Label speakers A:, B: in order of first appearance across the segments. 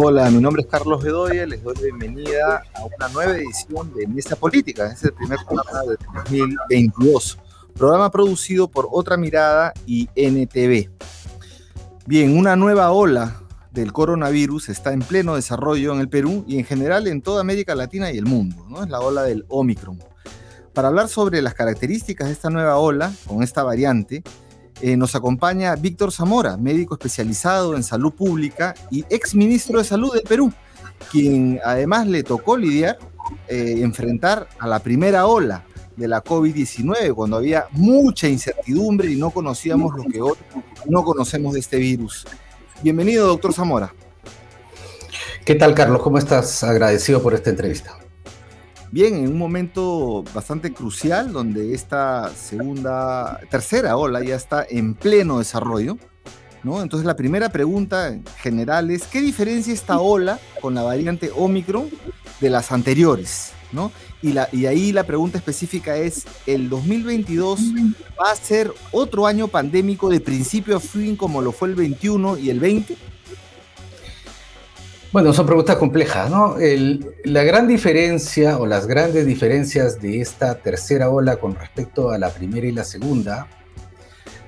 A: Hola, mi nombre es Carlos Bedoya, les doy la bienvenida a una nueva edición de Mesa Política, es el primer programa de 2022, programa producido por Otra Mirada y NTV. Bien, una nueva ola del coronavirus está en pleno desarrollo en el Perú y en general en toda América Latina y el mundo, ¿no? Es la ola del Omicron. Para hablar sobre las características de esta nueva ola, con esta variante, eh, nos acompaña Víctor Zamora, médico especializado en salud pública y ex ministro de Salud del Perú, quien además le tocó lidiar, eh, enfrentar a la primera ola de la COVID-19, cuando había mucha incertidumbre y no conocíamos lo que hoy no conocemos de este virus. Bienvenido, doctor Zamora.
B: ¿Qué tal, Carlos? ¿Cómo estás? Agradecido por esta entrevista.
A: Bien, en un momento bastante crucial donde esta segunda, tercera ola ya está en pleno desarrollo, ¿no? Entonces la primera pregunta en general es, ¿qué diferencia esta ola con la variante Omicron de las anteriores? ¿no? Y, la, y ahí la pregunta específica es, ¿el 2022 va a ser otro año pandémico de principio a fin como lo fue el 21 y el 20?
B: Bueno, son preguntas complejas, ¿no? la gran diferencia o las grandes diferencias de esta tercera ola con respecto a la primera y la segunda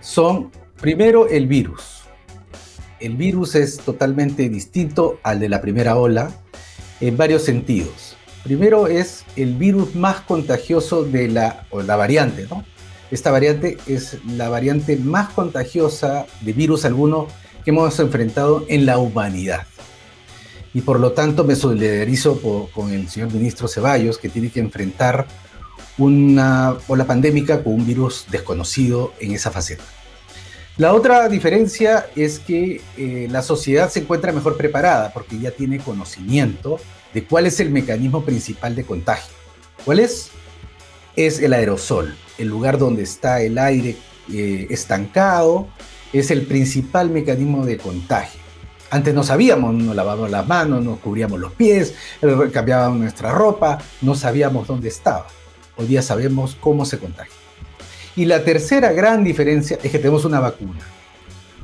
B: son, primero, el virus. El virus es totalmente distinto al de la primera ola en varios sentidos. Primero es el virus más contagioso de la, o la variante, ¿no? Esta variante es la variante más contagiosa de virus alguno que hemos enfrentado en la humanidad y por lo tanto me solidarizo con el señor ministro Ceballos, que tiene que enfrentar una ola pandémica con un virus desconocido en esa faceta. La otra diferencia es que eh, la sociedad se encuentra mejor preparada porque ya tiene conocimiento de cuál es el mecanismo principal de contagio. ¿Cuál es? Es el aerosol, el lugar donde está el aire eh, estancado, es el principal mecanismo de contagio. Antes no sabíamos, nos lavábamos las manos, nos cubríamos los pies, cambiábamos nuestra ropa, no sabíamos dónde estaba. Hoy día sabemos cómo se contagia. Y la tercera gran diferencia es que tenemos una vacuna.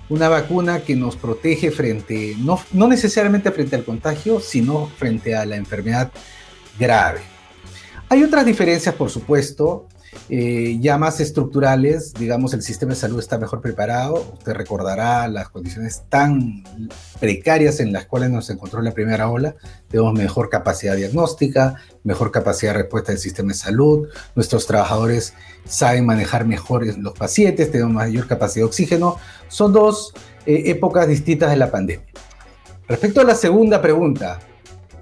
B: Una vacuna que nos protege frente, no, no necesariamente frente al contagio, sino frente a la enfermedad grave. Hay otras diferencias, por supuesto, eh, ya más estructurales, digamos, el sistema de salud está mejor preparado. Usted recordará las condiciones tan precarias en las cuales nos encontró la primera ola. Tenemos mejor capacidad diagnóstica, mejor capacidad de respuesta del sistema de salud. Nuestros trabajadores saben manejar mejor los pacientes, tenemos mayor capacidad de oxígeno. Son dos eh, épocas distintas de la pandemia. Respecto a la segunda pregunta,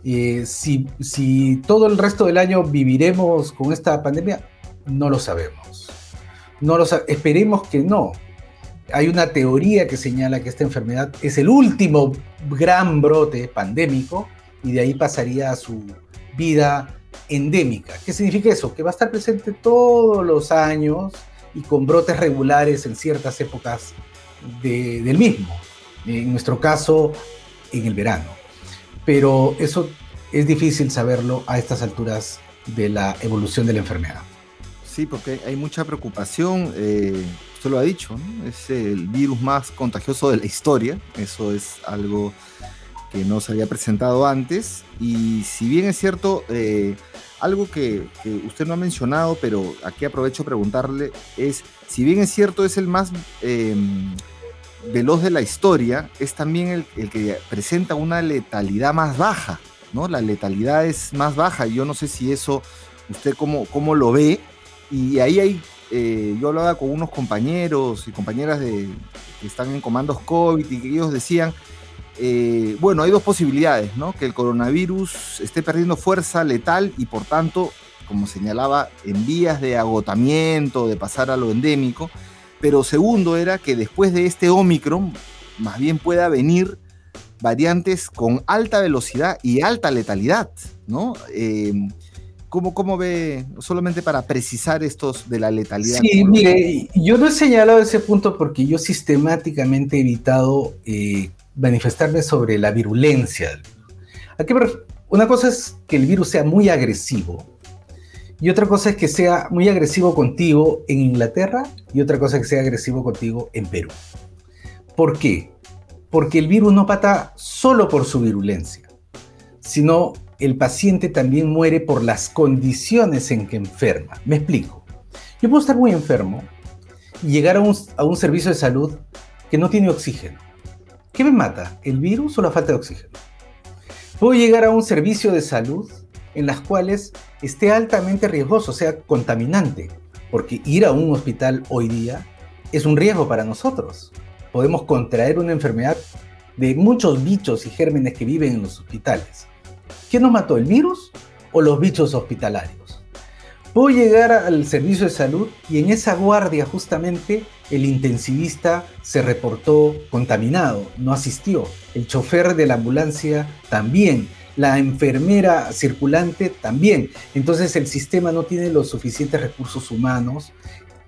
B: eh, si, si todo el resto del año viviremos con esta pandemia, no lo sabemos. No lo Esperemos que no. Hay una teoría que señala que esta enfermedad es el último gran brote pandémico y de ahí pasaría a su vida endémica. ¿Qué significa eso? Que va a estar presente todos los años y con brotes regulares en ciertas épocas del mismo. En nuestro caso, en el verano. Pero eso es difícil saberlo a estas alturas de la evolución de la enfermedad.
A: Sí, porque hay mucha preocupación. Eh, usted lo ha dicho, es el virus más contagioso de la historia. Eso es algo que no se había presentado antes. Y si bien es cierto, eh, algo que, usted no ha mencionado, pero aquí aprovecho preguntarle, es, si bien es cierto, es el más em, veloz de la historia, es también el, que presenta una letalidad más baja, ¿no? La letalidad es más baja. Yo no sé si eso, usted cómo, cómo lo ve, y ahí hay, eh, yo hablaba con unos compañeros y compañeras de, que están en comandos COVID y que ellos decían, eh, bueno, hay dos posibilidades, ¿no? Que el coronavirus esté perdiendo fuerza letal y por tanto, como señalaba, en vías de agotamiento, de pasar a lo endémico. Pero segundo era que después de este Omicron, más bien pueda venir variantes con alta velocidad y alta letalidad, ¿no? Eh, ¿Cómo, ve, solamente para precisar estos de la letalidad?
B: Sí, mire, yo no he señalado ese punto porque yo sistemáticamente he evitado eh, manifestarme sobre la virulencia. Una cosa es que el virus sea muy agresivo y otra cosa es que sea muy agresivo contigo en Inglaterra y otra cosa es que sea agresivo contigo en Perú. ¿Por qué? porque el virus no mata solo por su virulencia, sino el paciente también muere por las condiciones en que enferma. Me explico. Yo puedo estar muy enfermo y llegar a un, servicio de salud que no tiene oxígeno. ¿Qué me mata? ¿El virus o la falta de oxígeno? Puedo llegar a un servicio de salud en las cuales esté altamente riesgoso, sea, contaminante, porque ir a un hospital hoy día es un riesgo para nosotros. Podemos contraer una enfermedad de muchos bichos y gérmenes que viven en los hospitales. ¿Qué nos mató, el virus o los bichos hospitalarios? Puedo llegar al servicio de salud y en esa guardia justamente el intensivista se reportó contaminado, no asistió. El chofer de la ambulancia también. La enfermera circulante también. Entonces el sistema no tiene los suficientes recursos humanos.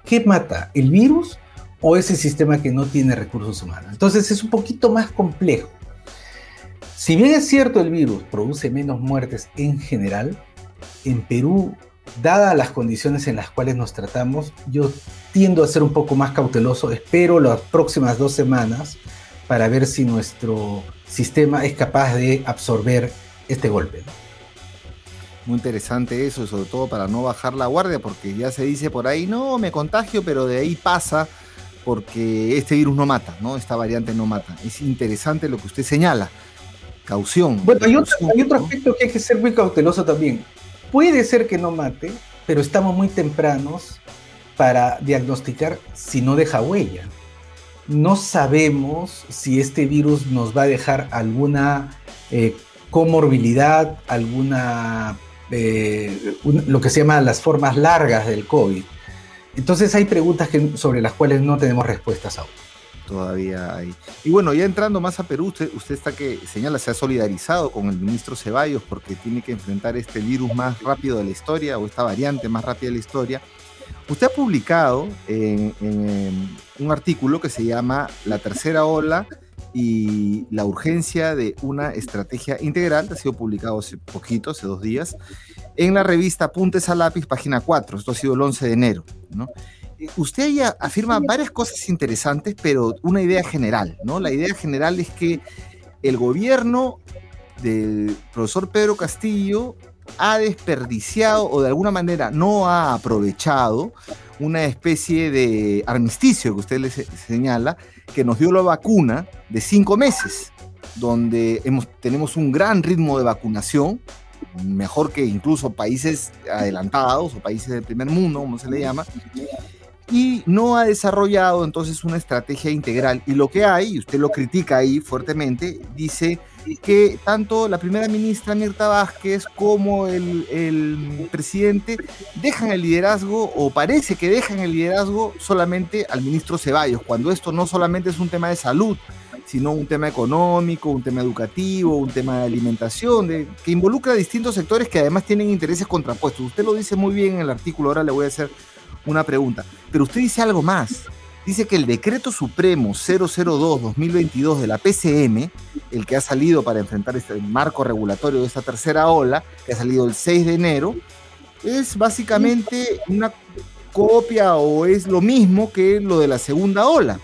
B: ¿Qué mata? ¿El virus o ese sistema que no tiene recursos humanos? Entonces es un poquito más complejo. Si bien es cierto el virus produce menos muertes en general, en Perú, dadas las condiciones en las cuales nos tratamos, yo tiendo a ser un poco más cauteloso. Espero las próximas dos semanas para ver si nuestro sistema es capaz de absorber este golpe.
A: Muy interesante eso, sobre todo para no bajar la guardia, porque ya se dice por ahí, no, me contagio, pero de ahí pasa porque este virus no mata, ¿no? Esta variante no mata. Es interesante lo que usted señala. Caución.
B: Bueno, hay otro, hay otro aspecto que hay que ser muy cauteloso también. Puede ser que no mate, pero estamos muy tempranos para diagnosticar si no deja huella. No sabemos si este virus nos va a dejar alguna eh, comorbilidad, alguna, eh, lo que se llama las formas largas del COVID. Entonces hay preguntas que, sobre las cuales no tenemos respuestas aún.
A: Todavía hay. Y bueno, ya entrando más a Perú, usted, usted está que señala, se ha solidarizado con el ministro Ceballos porque tiene que enfrentar este virus más rápido de la historia o esta variante más rápida de la historia. Usted ha publicado en, un artículo que se llama La tercera ola y la urgencia de una estrategia integral, ha sido publicado hace poquito, hace dos días, en la revista Puntes a Lápiz, página 4, esto ha sido el 11 de enero. ¿no? Usted ya afirma varias cosas interesantes, pero una idea general, ¿no? La idea general es que el gobierno del profesor Pedro Castillo ha desperdiciado o de alguna manera no ha aprovechado una especie de armisticio que usted le señala, que nos dio la vacuna de cinco meses, donde hemos, tenemos un gran ritmo de vacunación, mejor que incluso países adelantados o países del primer mundo, como se le llama, y no ha desarrollado entonces una estrategia integral. Y lo que hay, y usted lo critica ahí fuertemente, dice que tanto la primera ministra Mirta Vázquez como el, presidente dejan el liderazgo o parece que dejan el liderazgo solamente al ministro Ceballos, cuando esto no solamente es un tema de salud, sino un tema económico, un tema educativo, un tema de alimentación, de, que involucra a distintos sectores que además tienen intereses contrapuestos. Usted lo dice muy bien en el artículo, ahora le voy a hacer una pregunta. Pero usted dice algo más. Dice que el decreto supremo 002-2022 de la PCM, el que ha salido para enfrentar este marco regulatorio de esta tercera ola, que ha salido el 6 de enero, es básicamente una copia o es lo mismo que lo de la segunda ola,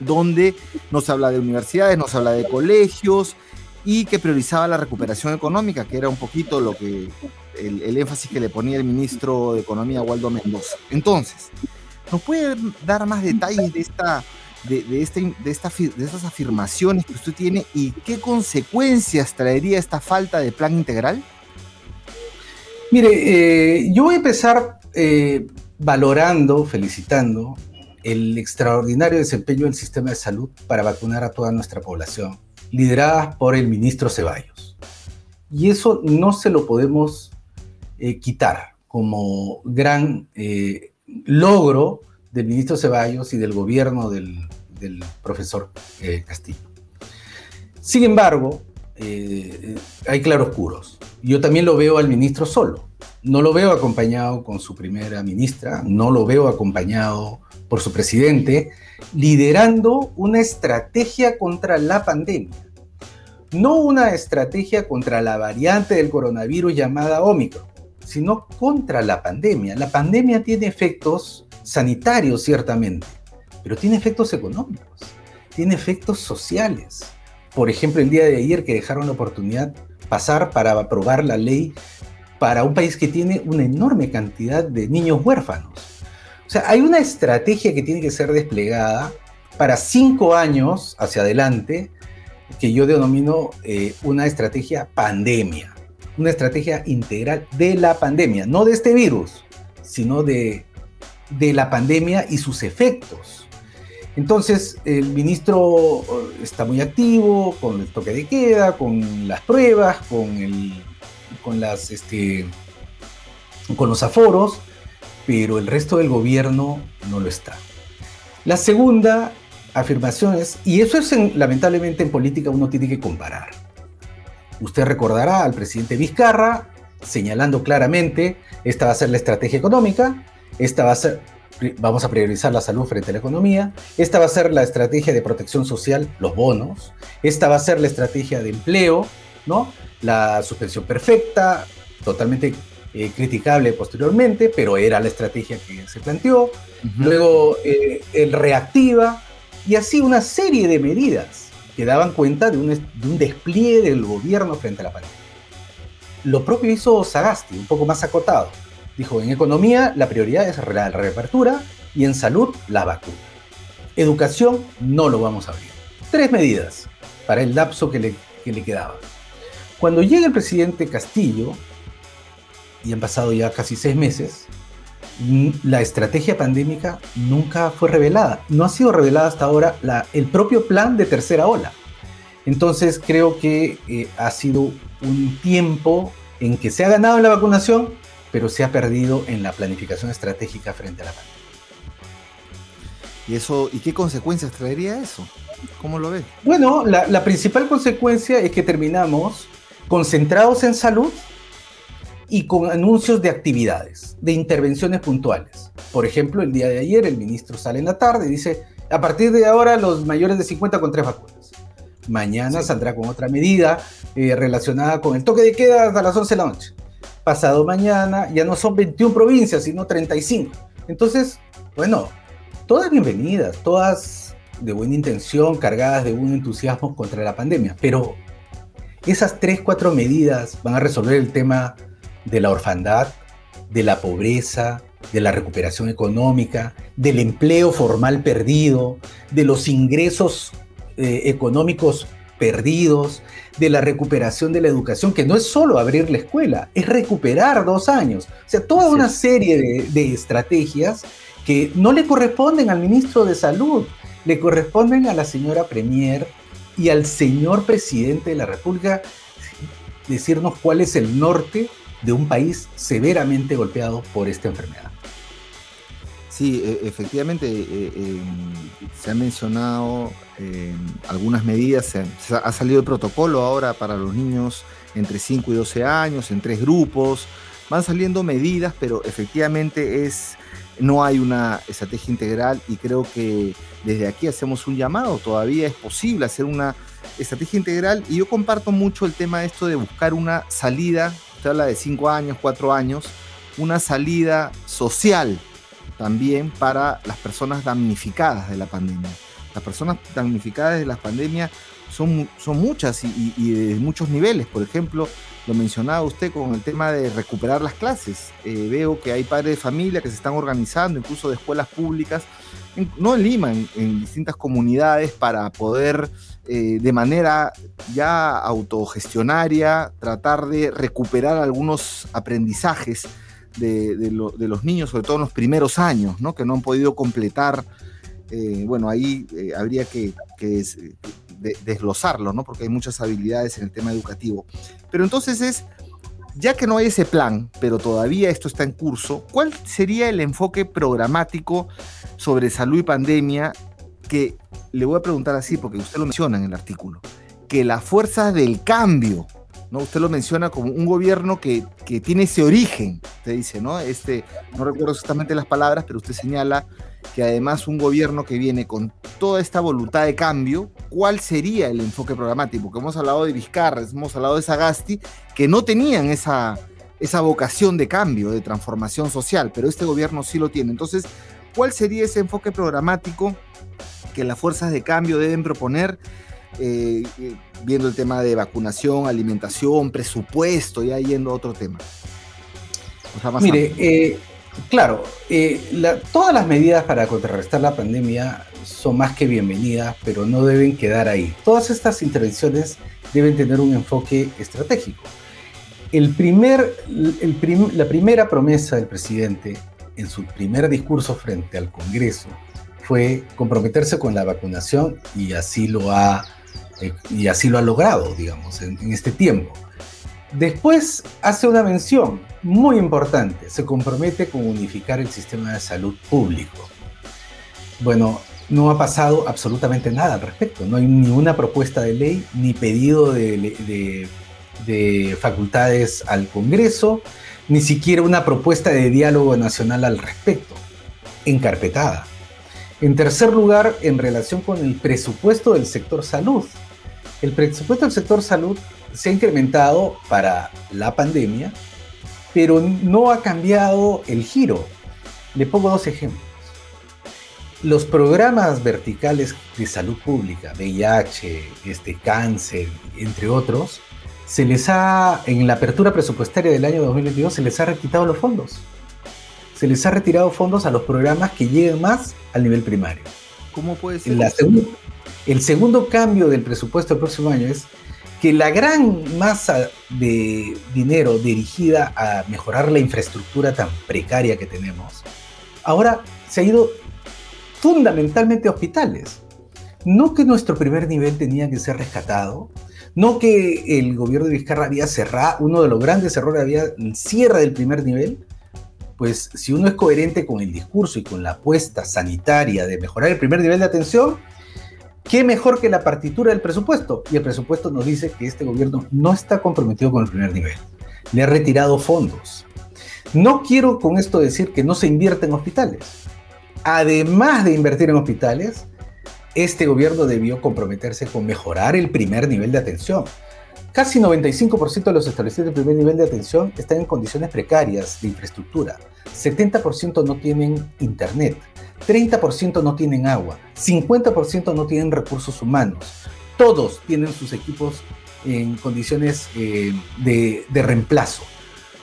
A: donde nos habla de universidades, nos habla de colegios y que priorizaba la recuperación económica, que era un poquito lo que el, énfasis que le ponía el ministro de Economía, Waldo Mendoza. Entonces, ¿nos puede dar más detalles de, esta, de, este, esta, de estas afirmaciones que usted tiene y qué consecuencias traería esta falta de plan integral?
B: Mire, eh, yo voy a empezar eh, valorando, felicitando el extraordinario desempeño del sistema de salud para vacunar a toda nuestra población, liderada por el ministro Ceballos. Y eso no se lo podemos eh, quitar como gran eh, logro del ministro Ceballos y del gobierno del, profesor eh, Castillo. Sin embargo, hay claroscuros. Yo también lo veo al ministro solo. No lo veo acompañado con su primera ministra, no lo veo acompañado por su presidente, liderando una estrategia contra la pandemia. No una estrategia contra la variante del coronavirus llamada Omicron, sino contra la pandemia. La pandemia tiene efectos sanitarios, ciertamente, pero tiene efectos económicos. tiene efectos sociales. Por ejemplo, el día de ayer que dejaron la oportunidad pasar para aprobar la ley para un país que tiene una enorme cantidad de niños huérfanos. O sea, hay una estrategia que tiene que ser desplegada para cinco años hacia adelante, que yo denomino eh, una estrategia pandemia, una estrategia integral de la pandemia, no de este virus, sino de, de la pandemia y sus efectos. Entonces, el ministro eh, está muy activo con el toque de queda, con las pruebas, con, el, este, con los aforos, pero el resto del gobierno no lo está. La segunda afirmación es, y eso es lamentablemente en política uno tiene que comparar. Usted recordará al presidente Vizcarra señalando claramente, esta va a ser la estrategia económica, esta va a ser, vamos a priorizar la salud frente a la economía, esta va a ser la estrategia de protección social, los bonos, esta va a ser la estrategia de empleo, ¿no? La suspensión perfecta, totalmente eh, criticable posteriormente, pero era la estrategia que se planteó. Luego, eh, el reactiva, y así una serie de medidas que daban cuenta de un, de un despliegue del gobierno frente a la pandemia. Lo propio hizo Sagasti, un poco más acotado Dijo, en economía la prioridad es la reapertura y en salud la vacuna. Educación no lo vamos a abrir. Tres medidas para el lapso que le quedaba. Cuando llega el presidente Castillo, y han pasado ya casi seis meses, la estrategia pandémica nunca fue revelada. No ha sido revelada hasta ahora la, el propio plan de tercera ola. Entonces creo que eh, ha sido un tiempo en que se ha ganado en la vacunación, pero se ha perdido en la planificación estratégica frente a la pandemia.
A: ¿Y, eso, ¿Y qué consecuencias traería eso? ¿Cómo lo ves?
B: Bueno, la, la principal consecuencia es que terminamos concentrados en salud y con anuncios de actividades, de intervenciones puntuales. Por ejemplo, el día de ayer el ministro sale en la tarde y dice, a partir de ahora los mayores de 50 con tres vacunas. Mañana saldrá con otra medida eh, relacionada con el toque de queda hasta las 11 de la noche pasado mañana ya no son 21 provincias, sino 35. Entonces, bueno, todas bienvenidas, todas de buena intención, cargadas de un entusiasmo contra la pandemia, pero esas tres, cuatro medidas van a resolver el tema de la orfandad, de la pobreza, de la recuperación económica, del empleo formal perdido, de los ingresos eh, económicos perdidos, de la recuperación de la educación, que no es solo abrir la escuela, es recuperar dos años. O sea, toda una serie de, estrategias que no le corresponden al ministro de Salud, le corresponden a la señora Premier y al señor presidente de la República decirnos cuál es el norte de un país severamente golpeado por esta enfermedad.
A: Sí, e, efectivamente eh, em, se han mencionado em, algunas medidas, ha salido el protocolo ahora para los niños entre 5 y 12 años, en tres grupos, van saliendo medidas, pero efectivamente es, no hay una estrategia integral y creo que desde aquí hacemos un llamado, todavía es posible hacer una estrategia integral y yo comparto mucho el tema de esto de buscar una salida, usted habla de 5 años, 4 años, una salida social también para las personas damnificadas de la pandemia. Las personas damnificadas de la pandemia son, son muchas y, de muchos niveles. Por ejemplo, lo mencionaba usted con el tema de recuperar las clases. Eh, veo que hay padres de familia que se están organizando, incluso de escuelas públicas, no en Lima, en, distintas comunidades, para poder eh, de manera ya autogestionaria tratar de recuperar algunos aprendizajes de, los niños, sobre todo en los primeros años, ¿no? que no han podido completar. Eh, bueno, ahí eh, habría que, desglosarlo, ¿no? porque hay muchas habilidades en el tema educativo. Pero entonces es, ya que no hay ese plan, pero todavía esto está en curso, ¿cuál sería el enfoque programático sobre salud y pandemia que le voy a preguntar así, porque usted lo menciona en el artículo, que las fuerzas del cambio ¿no? Usted lo menciona como un gobierno que, tiene ese origen, usted dice, ¿no? Este, no recuerdo exactamente las palabras, pero usted señala que además un gobierno que viene con toda esta voluntad de cambio, ¿cuál sería el enfoque programático? Porque hemos hablado de Vizcarra, hemos hablado de Sagasti, que no tenían esa, esa vocación de cambio, de transformación social, pero este gobierno sí lo tiene. Entonces, ¿cuál sería ese enfoque programático que las fuerzas de cambio deben proponer, eh, eh, viendo el tema de vacunación, alimentación, presupuesto, ya yendo a otro tema?
B: Mire, claro, todas las medidas para contrarrestar la pandemia son más que bienvenidas, pero no deben quedar ahí. Todas estas intervenciones deben tener un enfoque estratégico. El primer, la primera promesa del presidente en su primer discurso frente al Congreso fue comprometerse con la vacunación y así lo ha, eh, y así lo ha logrado, digamos, en, este tiempo. Después hace una mención muy importante, se compromete con unificar el sistema de salud público. Bueno, no ha pasado absolutamente nada al respecto. No hay ni una propuesta de ley, ni pedido de, facultades al Congreso, ni siquiera una propuesta de diálogo nacional al respecto, encarpetada. En tercer lugar, en relación con el presupuesto del sector salud. El presupuesto del sector salud se ha incrementado para la pandemia, pero no ha cambiado el giro. Le pongo dos ejemplos los programas verticales de salud pública, VIH, este, cáncer, entre otros, se les ha, en la apertura presupuestaria del año 2022, se les ha requitado los fondos. Se les ha retirado fondos a los programas que lleguen más al nivel primario.
A: ¿Cómo puede ser?
B: el segundo cambio del presupuesto del próximo año es que la gran masa de dinero dirigida a mejorar la infraestructura tan precaria que tenemos, ahora se ha ido fundamentalmente hospitales. No que nuestro primer nivel tenía que ser rescatado, no que el gobierno de Vizcarra había cerrado, uno de los grandes errores había el cierre del primer nivel, pues si uno es coherente con el discurso y con la apuesta sanitaria de mejorar el primer nivel de atención, ¿qué mejor que la partitura del presupuesto? Y el presupuesto nos dice que este gobierno no está comprometido con el primer nivel. Le ha retirado fondos. No quiero con esto decir que no se invierte en hospitales además de invertir en hospitales, este gobierno debió comprometerse con mejorar el primer nivel de atención. Casi 95% de los establecimientos de primer nivel de atención están en condiciones precarias de infraestructura. 70% no tienen internet, 30% no tienen agua, 50% no tienen recursos humanos. Todos tienen sus equipos en condiciones eh, de, de reemplazo.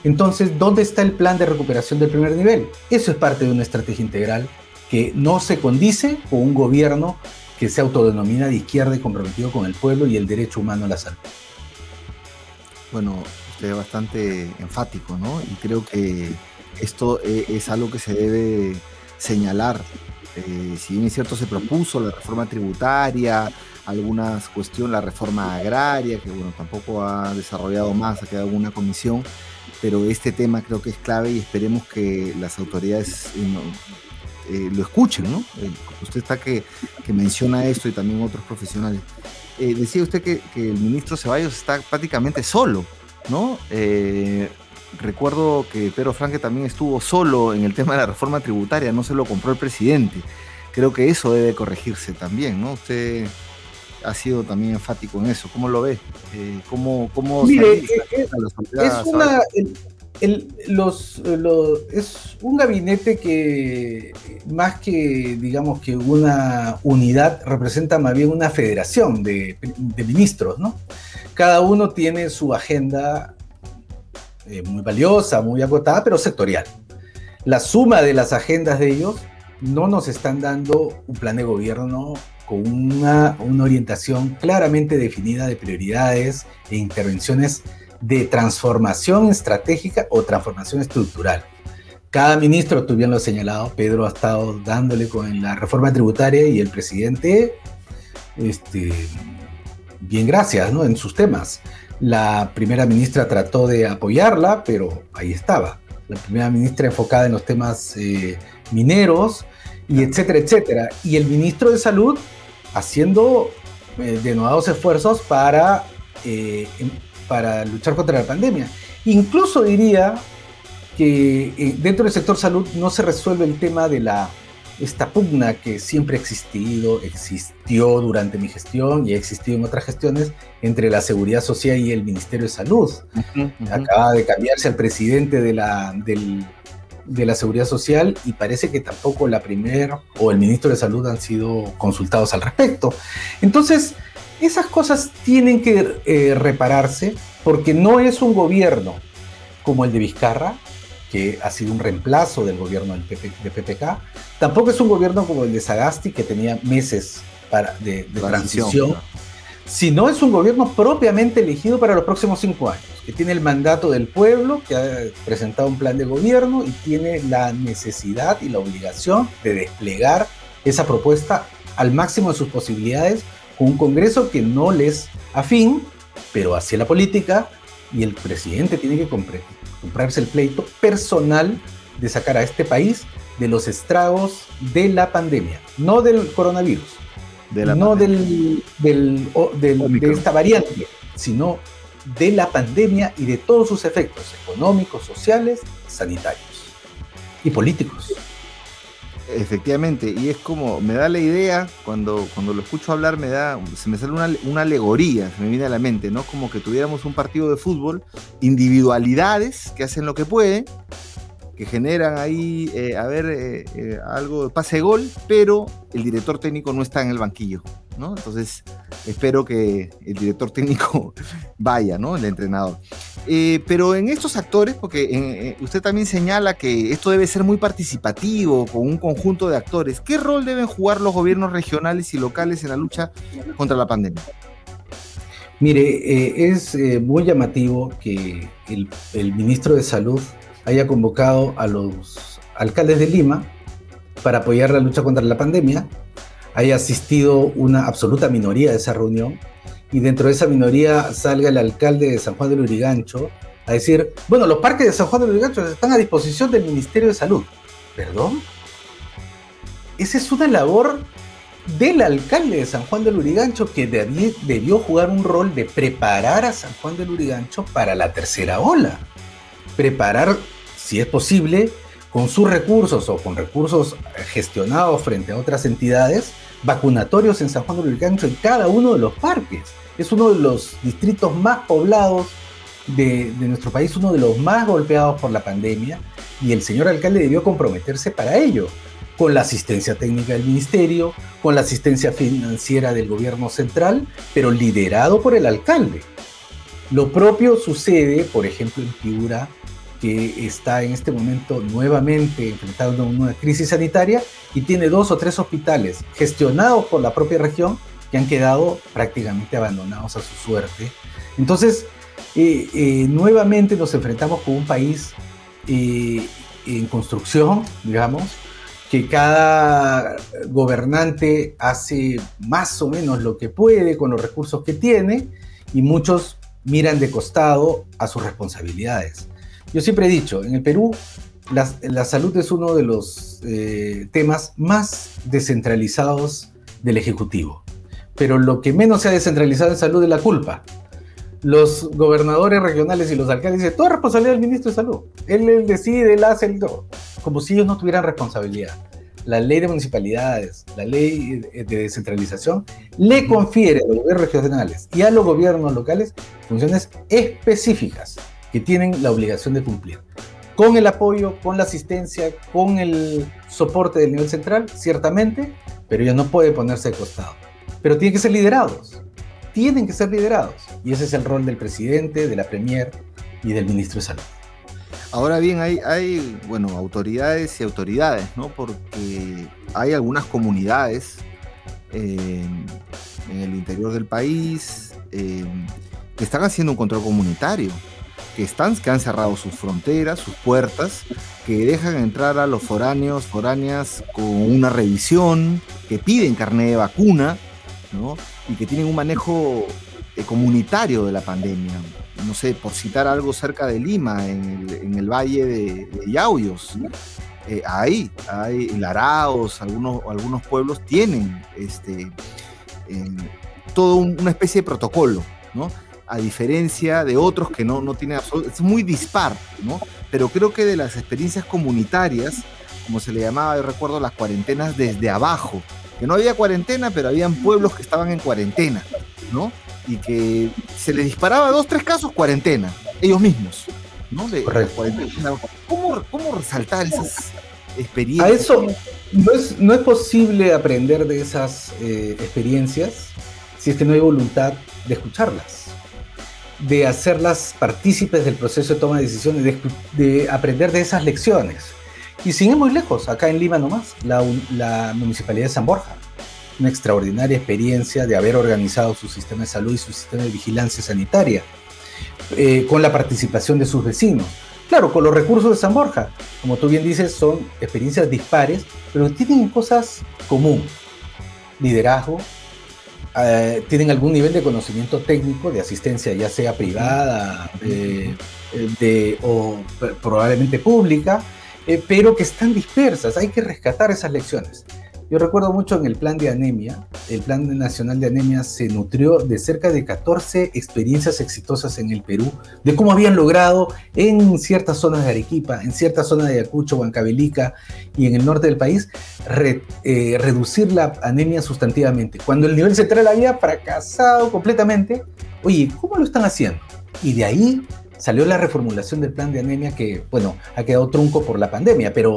B: Entonces, ¿dónde está el plan de recuperación del primer nivel? Eso es parte de una estrategia integral que no se condice con un gobierno que se autodenomina de izquierda y comprometido con el pueblo y el derecho humano a la salud.
A: Bueno, usted es bastante enfático, ¿no? Y creo que esto eh, es algo que se debe señalar. Eh, si bien es cierto, se propuso la reforma tributaria, algunas cuestiones, la reforma agraria, que bueno, tampoco ha desarrollado más, ha quedado una comisión, pero este tema creo que es clave y esperemos que las autoridades eh, eh, lo escuchen, ¿no? Usted está que, menciona esto y también otros profesionales. Eh, decía usted que, el ministro Ceballos está prácticamente solo, ¿no? recuerdo que Pedro Franque también estuvo solo en el tema de la reforma tributaria, no se lo compró el presidente. Creo que eso debe corregirse también, ¿no? Usted ha sido también enfático en eso. ¿Cómo lo ve? ¿Cómo, cómo
B: Mire, es, una, los, es un gabinete que más que, digamos, que una unidad, representa más bien una federación de, ministros, ¿no? Cada uno tiene su agenda eh, muy valiosa, muy agotada, pero sectorial. La suma de las agendas de ellos no nos están dando un plan de gobierno con una, una orientación claramente definida de prioridades e intervenciones de transformación estratégica o transformación estructural. Cada ministro, tú bien lo has señalado, Pedro ha estado dándole con la reforma tributaria y el presidente, este, bien gracias, ¿no? En sus temas. La primera ministra trató de apoyarla, pero ahí estaba. La primera ministra enfocada en los temas eh, mineros y etcétera, etcétera. Y el ministro de Salud haciendo eh, denodados esfuerzos para eh, para luchar contra la pandemia. Incluso diría que eh, dentro del sector salud no se resuelve el tema de la esta pugna que siempre ha existido, existió durante mi gestión y ha existido en otras gestiones entre la Seguridad Social y el Ministerio de Salud. Acaba de cambiarse al presidente de la, del, de la Seguridad Social y parece que tampoco la primera o el ministro de Salud han sido consultados al respecto. Entonces, esas cosas tienen que eh, repararse porque no es un gobierno como el de Vizcarra, que ha sido un reemplazo del gobierno del de PPK, tampoco es un gobierno como el de Sagasti, que tenía meses para, de, transición, sino es un gobierno propiamente elegido para los próximos cinco años, que tiene el mandato del pueblo, que ha presentado un plan de gobierno y tiene la necesidad y la obligación de desplegar esa propuesta al máximo de sus posibilidades un Congreso que no les afín, pero hacia la política y el presidente tiene que comprarse el pleito personal de sacar a este país de los estragos de la pandemia, no del coronavirus, no del, de esta variante, sino de la pandemia y de todos sus efectos económicos, sociales, sanitarios y políticos.
A: Efectivamente, y es como, me da la idea, cuando, cuando lo escucho hablar, me da, se me sale una, una, alegoría, se me viene a la mente, ¿no? Como que tuviéramos un partido de fútbol, individualidades que hacen lo que pueden, que generan ahí, eh, a ver, eh, eh, algo de pase gol, pero el director técnico no está en el banquillo, ¿no? Entonces, espero que el director técnico vaya, ¿no? El entrenador. pero en estos actores, porque usted también señala que esto debe ser muy participativo, con un conjunto de actores, ¿qué rol deben jugar los gobiernos regionales y locales en la lucha contra la pandemia?
B: Mire, es muy llamativo que el, el ministro de Salud haya convocado a los alcaldes de Lima para apoyar la lucha contra la pandemia, haya asistido una absoluta minoría de esa reunión y dentro de esa minoría salga el alcalde de San Juan del Urigancho a decir, bueno, los parques de San Juan del Urigancho están a disposición del Ministerio de Salud. ¿Perdón? Esa es una labor del alcalde de San Juan del Urigancho que debió jugar un rol de preparar a San Juan del Urigancho para la tercera ola preparar, si es posible, con sus recursos o con recursos gestionados frente a otras entidades, vacunatorios en San Juan del Urigancho en cada uno de los parques. Es uno de los distritos más poblados de, de, nuestro país, uno de los más golpeados por la pandemia, y el señor alcalde debió comprometerse para ello, con la asistencia técnica del ministerio, con la asistencia financiera del gobierno central, pero liderado por el alcalde. Lo propio sucede, por ejemplo, en Piura, que está en este momento nuevamente enfrentando una crisis sanitaria y tiene dos o tres hospitales gestionados por la propia región que han quedado prácticamente abandonados a su suerte. Entonces, eh, eh, nuevamente nos enfrentamos con un país eh, en construcción, digamos, que cada gobernante hace más o menos lo que puede con los recursos que tiene y muchos miran de costado a sus responsabilidades. Yo siempre he dicho, en el Perú la, salud es uno de los eh, temas más descentralizados del Ejecutivo. Pero lo que menos se ha descentralizado en salud es la culpa. Los gobernadores regionales y los alcaldes dicen, toda responsabilidad del ministro de salud. Él, decide, él hace el todo. Como si ellos no tuvieran responsabilidad. La ley de municipalidades, la ley de descentralización, le confiere a los gobiernos regionales y a los gobiernos locales funciones específicas que tienen la obligación de cumplir. Con el apoyo, con la asistencia, con el soporte del nivel central, ciertamente, pero ellos no pueden ponerse de costado. Pero tienen que ser liderados. Tienen que ser liderados. Y ese es el rol del presidente, de la premier y del ministro de Salud.
A: Ahora bien, hay, bueno, autoridades y autoridades. Porque hay algunas comunidades eh, en el interior del país eh, que están haciendo un control comunitario que, están, que han cerrado sus fronteras, sus puertas, que dejan entrar a los foráneos, foráneas con una revisión, que piden carnet de vacuna, ¿no? Y que tienen un manejo eh, comunitario de la pandemia. No sé, por citar algo cerca de Lima, en el, valle de, Yauyos. Eh, ahí, hay Laraos, algunos, algunos pueblos tienen este, todo una especie de protocolo, ¿no? A diferencia de otros que no, no tienen es muy dispar, ¿no? Pero creo que de las experiencias comunitarias, como se le llamaba, yo recuerdo las cuarentenas desde abajo, que no había cuarentena, pero habían pueblos que estaban en cuarentena, ¿no? Y que se les disparaba dos, tres casos, cuarentena, ellos mismos, ¿no? De,
B: Correcto.
A: ¿Cómo, ¿cómo, cómo resaltar esas experiencias?
B: A eso no es, no es posible aprender de esas eh, experiencias si es que no hay voluntad de escucharlas, de hacerlas partícipes del proceso de toma de decisiones, de, de aprender de esas lecciones. Y sin ir muy lejos, acá en Lima nomás, la, la Municipalidad de San Borja, una extraordinaria experiencia de haber organizado su sistema de salud y su sistema de vigilancia sanitaria, eh, con la participación de sus vecinos. Claro, con los recursos de San Borja, como tú bien dices, son experiencias dispares, pero tienen cosas común. Liderazgo, eh, tienen algún nivel de conocimiento técnico, de asistencia, ya sea privada eh, de, o probablemente pública, pero que están dispersas. Hay que rescatar esas lecciones. Yo recuerdo mucho en el plan de anemia, el plan nacional de anemia se nutrió de cerca de 14 experiencias exitosas en el Perú, de cómo habían logrado en ciertas zonas de Arequipa, en ciertas zonas de Ayacucho, Huancavelica y en el norte del país, eh, reducir la anemia sustantivamente. Cuando el nivel central había fracasado completamente, oye, ¿cómo lo están haciendo? Y de ahí salió la reformulación del plan de anemia que, bueno, ha quedado trunco por la pandemia, pero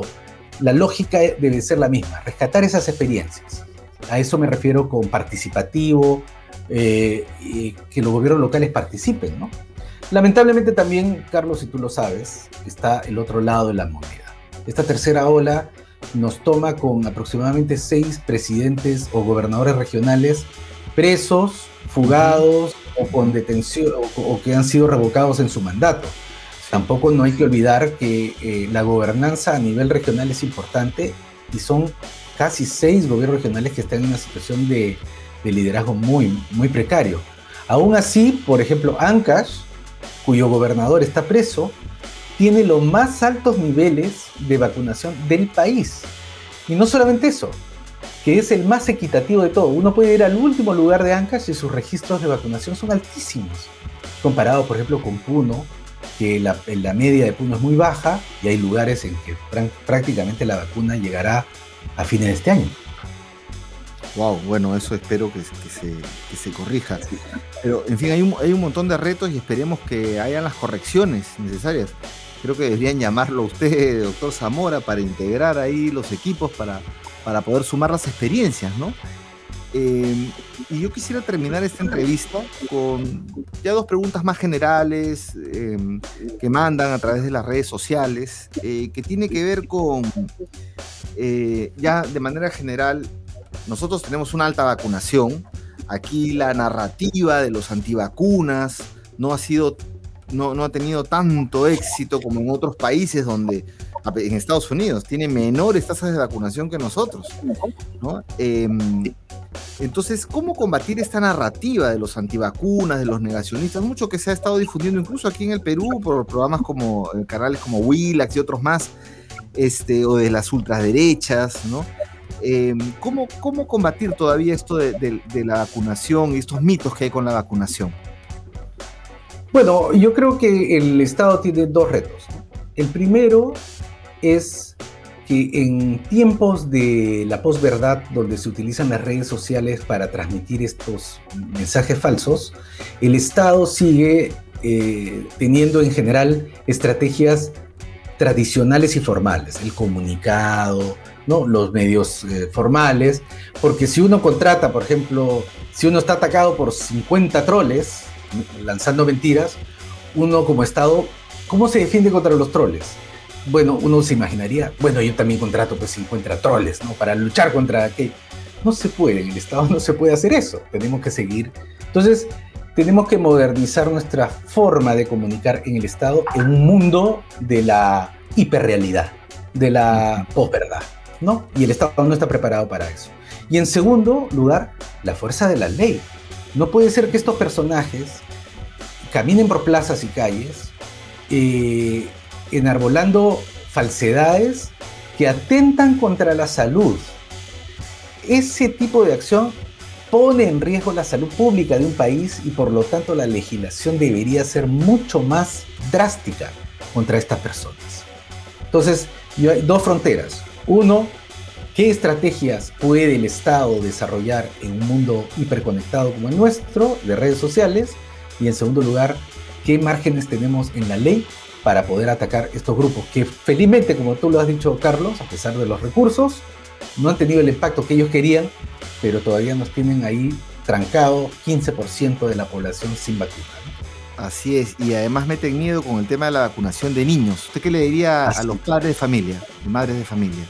B: la lógica debe ser la misma, rescatar esas experiencias. A eso me refiero con participativo, eh, y que los gobiernos locales participen, ¿no? Lamentablemente también, Carlos, si tú lo sabes, está el otro lado de la moneda. Esta tercera ola nos toma con aproximadamente seis presidentes o gobernadores regionales presos, fugados o con detención o que han sido revocados en su mandato. Tampoco no hay que olvidar que eh, la gobernanza a nivel regional es importante y son casi seis gobiernos regionales que están en una situación de, liderazgo muy, muy precario. Aún así, por ejemplo, Ancash, cuyo gobernador está preso, tiene los más altos niveles de vacunación del país. Y no solamente eso, que es el más equitativo de todo. Uno puede ir al último lugar de Ancash y sus registros de vacunación son altísimos, comparado, por ejemplo, con Puno, que la, media de Puno es muy baja y hay lugares en que prácticamente la vacuna llegará a fines de este año.
A: Wow, bueno, eso espero que, se, corrija. Pero, en fin, hay un, hay un montón de retos y esperemos que hayan las correcciones necesarias. Creo que deberían llamarlo usted, doctor Zamora, para integrar ahí los equipos, para, para poder sumar las experiencias, ¿no? Em, y yo quisiera terminar esta entrevista con ya dos preguntas más generales em, que mandan a través de las redes sociales, eh, que tiene que ver con, eh, ya de manera general, nosotros tenemos una alta vacunación. Aquí la narrativa de los antivacunas no ha sido, no, no ha tenido tanto éxito como en otros países donde en Estados Unidos tiene menores tasas de vacunación que nosotros. ¿no? Em, entonces, ¿cómo combatir esta narrativa de los antivacunas, de los negacionistas? Mucho que se ha estado difundiendo incluso aquí en el Perú por programas como eh, canales como Willax y otros más, este, o de las ultraderechas, ¿no? Em, ¿cómo, ¿Cómo combatir todavía esto de, la vacunación y estos mitos que hay con la vacunación?
B: Bueno, yo creo que el Estado tiene dos retos. El primero es que en tiempos de la posverdad, donde se utilizan las redes sociales para transmitir estos mensajes falsos, el Estado sigue eh, teniendo en general estrategias tradicionales y formales, el comunicado, ¿no? los medios eh, formales, porque si uno contrata, por ejemplo, si uno está atacado por 50 troles lanzando mentiras, uno como Estado, ¿cómo se defiende contra los troles? Bueno, uno se imaginaría, bueno, yo también contrato pues 50 troles, ¿no? Para luchar contra aquello. No se puede, en el Estado no se puede hacer eso, tenemos que seguir. Entonces, tenemos que modernizar nuestra forma de comunicar en el Estado en un mundo de la hiperrealidad, de la posverdad, ¿no? Y el Estado no está preparado para eso. Y en segundo lugar, la fuerza de la ley. No puede ser que estos personajes caminen por plazas y calles eh, enarbolando falsedades que atentan contra la salud. Ese tipo de acción pone en riesgo la salud pública de un país y por lo tanto la legislación debería ser mucho más drástica contra estas personas. Entonces, dos fronteras. Uno, ¿qué estrategias puede el Estado desarrollar en un mundo hiperconectado como el nuestro, de redes sociales? Y en segundo lugar, ¿qué márgenes tenemos en la ley para poder atacar estos grupos, que felizmente, como tú lo has dicho, Carlos, a pesar de los recursos, no han tenido el impacto que ellos querían, pero todavía nos tienen ahí trancado 15% de la población sin vacuna.
A: Así es, y además meten miedo con el tema de la vacunación de niños. ¿Usted qué le diría a los padres de familia, madres de familia?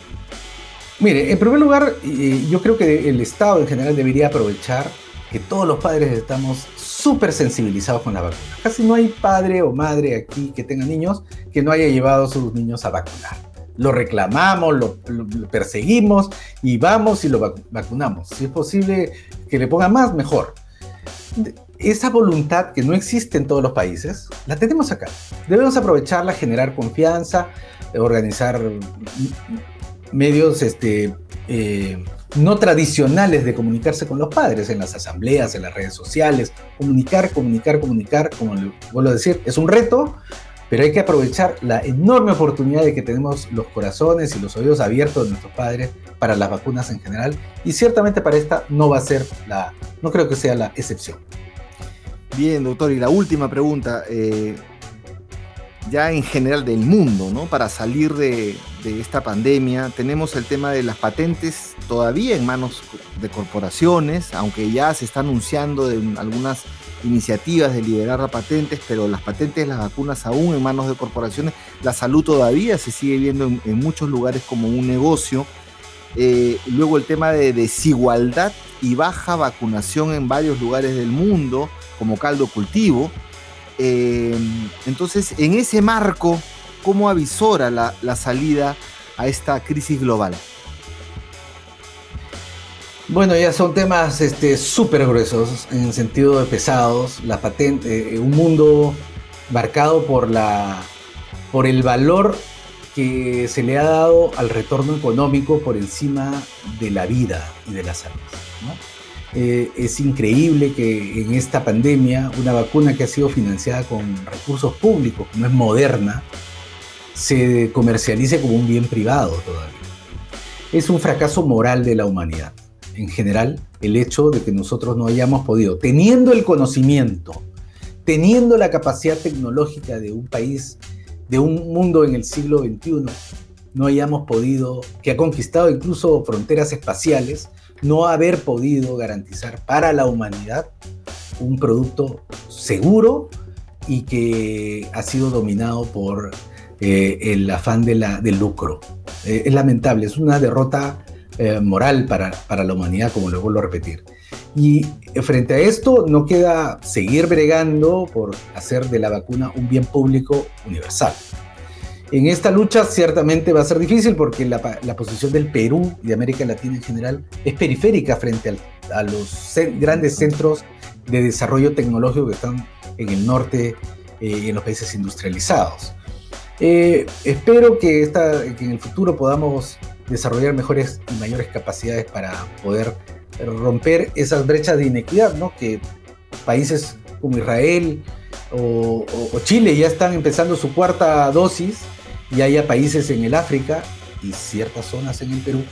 B: Mire, en primer lugar, yo creo que el Estado en general debería aprovechar que todos los padres estamos súper sensibilizados con la vacuna. Casi no hay padre o madre aquí que tenga niños que no haya llevado a sus niños a vacunar. Lo reclamamos, lo, perseguimos y vamos y lo vacunamos. Si es posible que le pongan más, mejor. Esa voluntad que no existe en todos los países, la tenemos acá. Debemos aprovecharla, generar confianza, organizar medios este, eh, no tradicionales de comunicarse con los padres, en las asambleas, en las redes sociales, comunicar, comunicar, comunicar, como le vuelvo a decir, es un reto, pero hay que aprovechar la enorme oportunidad de que tenemos los corazones y los oídos abiertos de nuestros padres para las vacunas en general, y ciertamente para esta no va a ser la, no creo que sea la excepción.
A: Bien, doctor, y la última pregunta. Eh, ya en general del mundo, ¿no? Para salir de, esta pandemia. Tenemos el tema de las patentes todavía en manos de corporaciones, aunque ya se está anunciando de algunas iniciativas de liberar las patentes, pero las patentes las vacunas aún en manos de corporaciones. La salud todavía se sigue viendo en, muchos lugares como un negocio. Eh, luego el tema de desigualdad y baja vacunación en varios lugares del mundo, como caldo cultivo. Eh, entonces, en ese marco, ¿cómo avisora la, salida a esta crisis global?
B: Bueno, ya son temas súper este, gruesos, en sentido de pesados, la eh, un mundo marcado por, la, por el valor que se le ha dado al retorno económico por encima de la vida y de la salud. Eh, es increíble que en esta pandemia una vacuna que ha sido financiada con recursos públicos, como es moderna, se comercialice como un bien privado todavía. Es un fracaso moral de la humanidad. En general, el hecho de que nosotros no hayamos podido, teniendo el conocimiento, teniendo la capacidad tecnológica de un país, de un mundo en el siglo XXI, no hayamos podido, que ha conquistado incluso fronteras espaciales, no haber podido garantizar para la humanidad un producto seguro y que ha sido dominado por eh, el afán de la, lucro. Eh, es lamentable, es una derrota eh, moral para, para, la humanidad, como lo vuelvo a repetir. Y frente a esto no queda seguir bregando por hacer de la vacuna un bien público universal. En esta lucha ciertamente va a ser difícil porque la, posición del Perú y de América Latina en general es periférica frente a los grandes centros de desarrollo tecnológico que están en el norte eh, y en los países industrializados. Eh, espero que, esta, en el futuro podamos desarrollar mejores y mayores capacidades para poder romper esas brechas de inequidad, ¿no? que países como Israel o, o Chile ya están empezando su cuarta dosis y haya países en el África y ciertas zonas en el Perú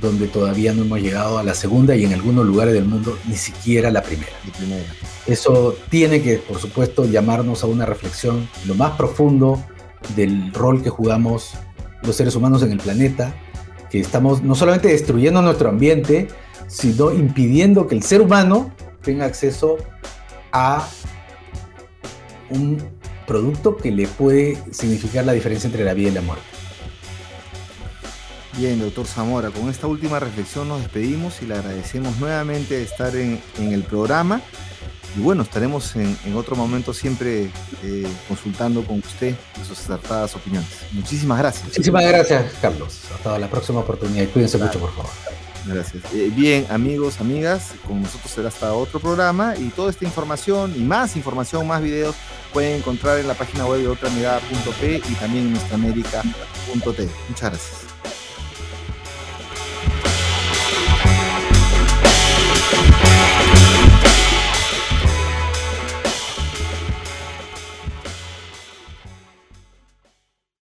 B: donde todavía no hemos llegado a la segunda y en algunos lugares del mundo ni siquiera la primera. primera. Eso tiene que, por supuesto, llamarnos a una reflexión lo más profundo del rol que jugamos los seres humanos en el planeta, que estamos no solamente destruyendo nuestro ambiente, sino impidiendo que el ser humano tenga acceso a un producto que le puede significar la diferencia entre la vida y la muerte.
A: Bien, doctor Zamora, con esta última reflexión nos despedimos y le agradecemos nuevamente estar en, el programa. Y bueno, estaremos en, otro momento siempre eh, consultando con usted sus acertadas opiniones. Muchísimas gracias.
B: Muchísimas gracias, Carlos. Hasta la próxima oportunidad cuídense mucho, por favor.
A: Gracias. Eh, bien, amigos, amigas, con nosotros será hasta otro programa y toda esta información y más información, más videos pueden encontrar en la página web de otramirada.p y también en nuestraamérica.t. Muchas gracias.